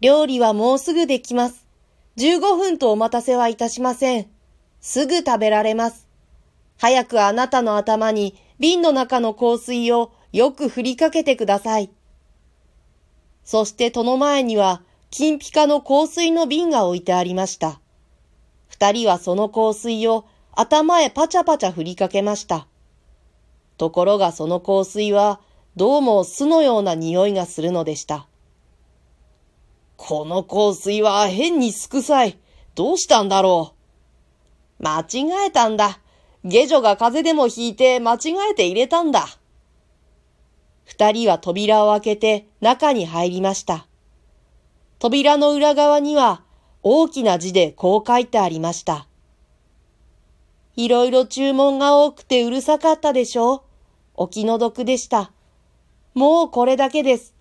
料理はもうすぐできます。15分とお待たせはいたしません。すぐ食べられます。早くあなたの頭に瓶の中の香水をよく振りかけてください。そしてその前には金ピカの香水の瓶が置いてありました。二人はその香水を頭へパチャパチャ振りかけました。ところがその香水はどうも巣のような匂いがするのでした。この香水は変にすくさい。どうしたんだろう。間違えたんだ。下女が風邪でもひいて間違えて入れたんだ。二人は扉を開けて中に入りました。扉の裏側には大きな字でこう書いてありました。いろいろ注文が多くてうるさかったでしょうお気の毒でした。もうこれだけです。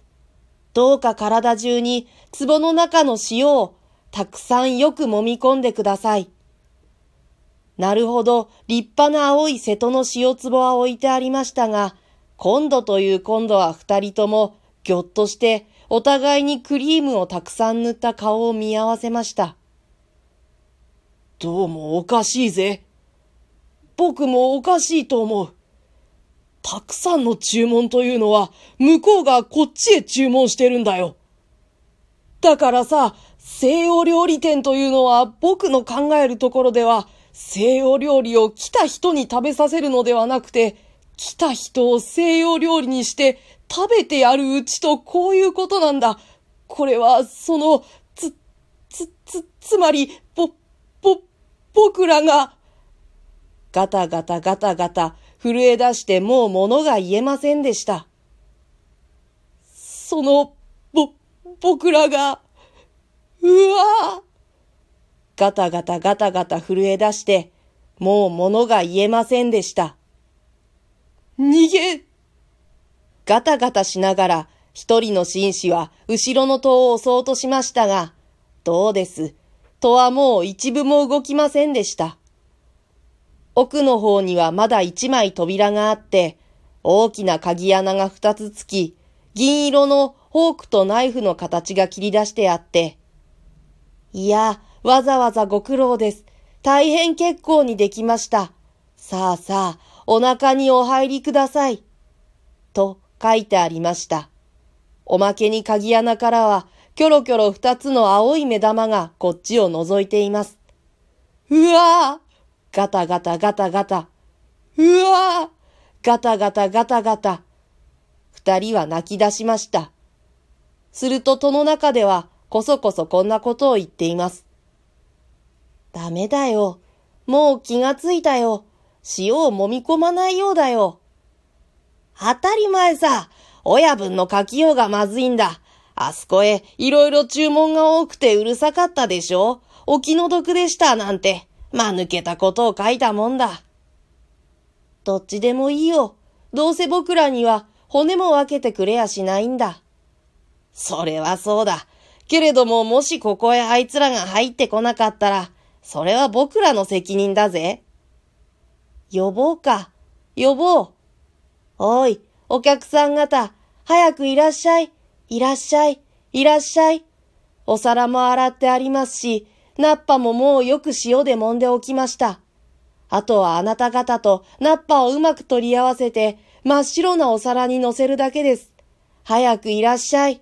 どうか体中に壺の中の塩をたくさんよく揉み込んでください。なるほど、立派な青い瀬戸の塩壺は置いてありましたが、今度という今度は二人ともぎょっとしてお互いにクリームをたくさん塗った顔を見合わせました。どうもおかしいぜ。僕もおかしいと思う。たくさんの注文というのは向こうがこっちへ注文してるんだよ。だからさ、西洋料理店というのは僕の考えるところでは西洋料理を来た人に食べさせるのではなくて、来た人を西洋料理にして食べてやるうちとこういうことなんだ。これは、その、つ、つ、つ、つまり、ぼ、ぼ、僕らが、ガタガタガタガタ震え出してもう物が言えませんでした。その、ぼ、僕らが、うわガタガタガタガタ震え出して、もう物が言えませんでした。逃げガタガタしながら、一人の紳士は後ろの戸を押そうとしましたが、どうです。戸はもう一部も動きませんでした。奥の方にはまだ一枚扉があって、大きな鍵穴が二つつき、銀色のフォークとナイフの形が切り出してあって、いや、わざわざご苦労です。大変結構にできました。さあさあ、お腹にお入りください。と書いてありました。おまけに鍵穴からは、キョロキョロ二つの青い目玉がこっちを覗いています。うわぁガタガタガタガタ。うわぁガタガタガタガタ。二人は泣き出しました。すると戸の中ではこそこそこんなことを言っています。ダメだよ。もう気がついたよ。塩を揉み込まないようだよ。当たり前さ。親分の書きようがまずいんだ。あそこへいろいろ注文が多くてうるさかったでしょお気の毒でしたなんて。ま抜けたことを書いたもんだ。どっちでもいいよ。どうせ僕らには骨も分けてくれやしないんだ。それはそうだ。けれどももしここへあいつらが入ってこなかったら、それは僕らの責任だぜ。呼ぼうか。呼ぼう。おい、お客さん方、早くいらっしゃい。いらっしゃい。いらっしゃい。お皿も洗ってありますし、ナッパももうよく塩で揉んでおきました。あとはあなた方とナッパをうまく取り合わせて真っ白なお皿に乗せるだけです。早くいらっしゃい。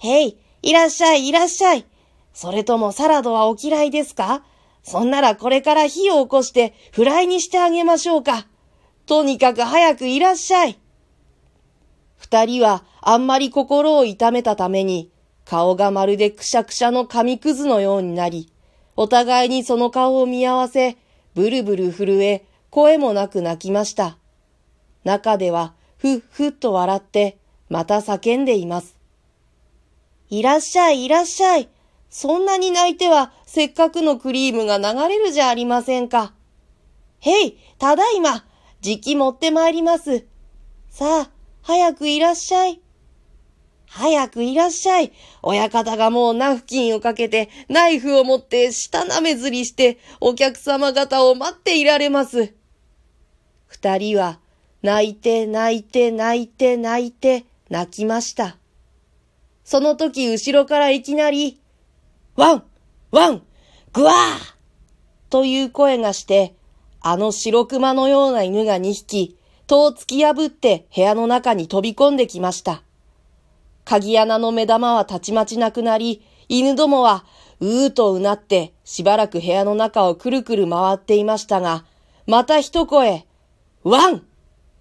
へい、いらっしゃい、いらっしゃい。それともサラドはお嫌いですか？そんならこれから火を起こしてフライにしてあげましょうか。とにかく早くいらっしゃい。二人はあんまり心を痛めたために、顔がまるでくしゃくしゃの紙くずのようになり、お互いにその顔を見合わせ、ブルブル震え、声もなく泣きました。中では、ふっふっと笑って、また叫んでいます。いらっしゃい、いらっしゃい。そんなに泣いては、せっかくのクリームが流れるじゃありませんか。へい、ただいま、じき持ってまいります。さあ、早くいらっしゃい。早くいらっしゃい。親方がもうナフキンをかけて、ナイフを持って舌なめずりして、お客様方を待っていられます。二人は、泣いて泣いて泣いて泣いて泣きました。その時後ろからいきなり、ワンワングワーという声がして、あの白熊のような犬が2匹、戸を突き破って部屋の中に飛び込んできました。鍵穴の目玉はたちまちなくなり、犬どもはうーとうなってしばらく部屋の中をくるくる回っていましたが、また一声、ワン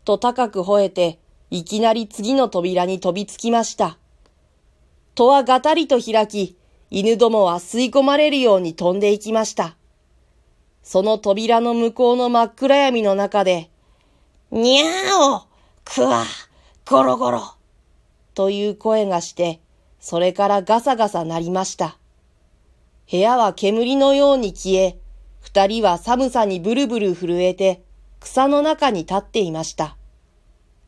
と高く吠えて、いきなり次の扉に飛びつきました。戸はがたりと開き、犬どもは吸い込まれるように飛んでいきました。その扉の向こうの真っ暗闇の中で、にゃーおくわゴロゴロという声がして、それからガサガサ鳴りました。部屋は煙のように消え、二人は寒さにブルブル震えて、草の中に立っていました。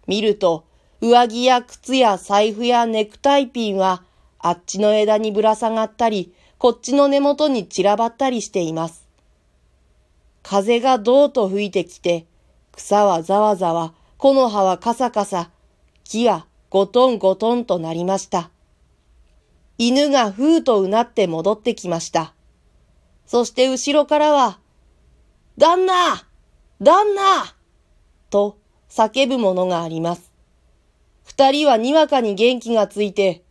見ると、上着や靴や財布やネクタイピンは、あっちの枝にぶら下がったり、こっちの根元に散らばったりしています。風がどうと吹いてきて、草はざわざわ、木の葉はカサカサ、木はゴトンゴトンとなりました。犬がふうとうなって戻ってきました。そして後ろからは、旦那旦那と叫ぶものがあります。二人はにわかに元気がついて、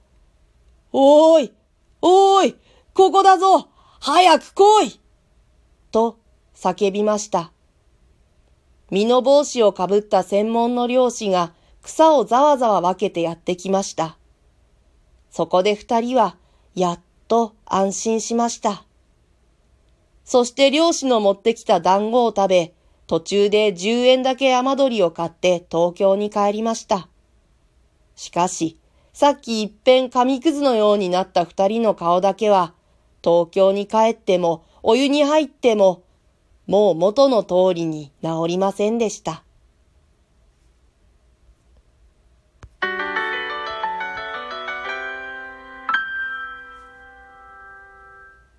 おーいおーいここだぞ早く来いと叫びました。身の帽子をかぶった専門の漁師が草をざわざわ分けてやってきました。そこで二人はやっと安心しました。そして漁師の持ってきた団子を食べ、途中で10円だけ雨鳥を買って東京に帰りました。しかし、さっき一遍紙くずのようになった二人の顔だけは、東京に帰っても、お湯に入っても、もう元の通りに治りませんでした。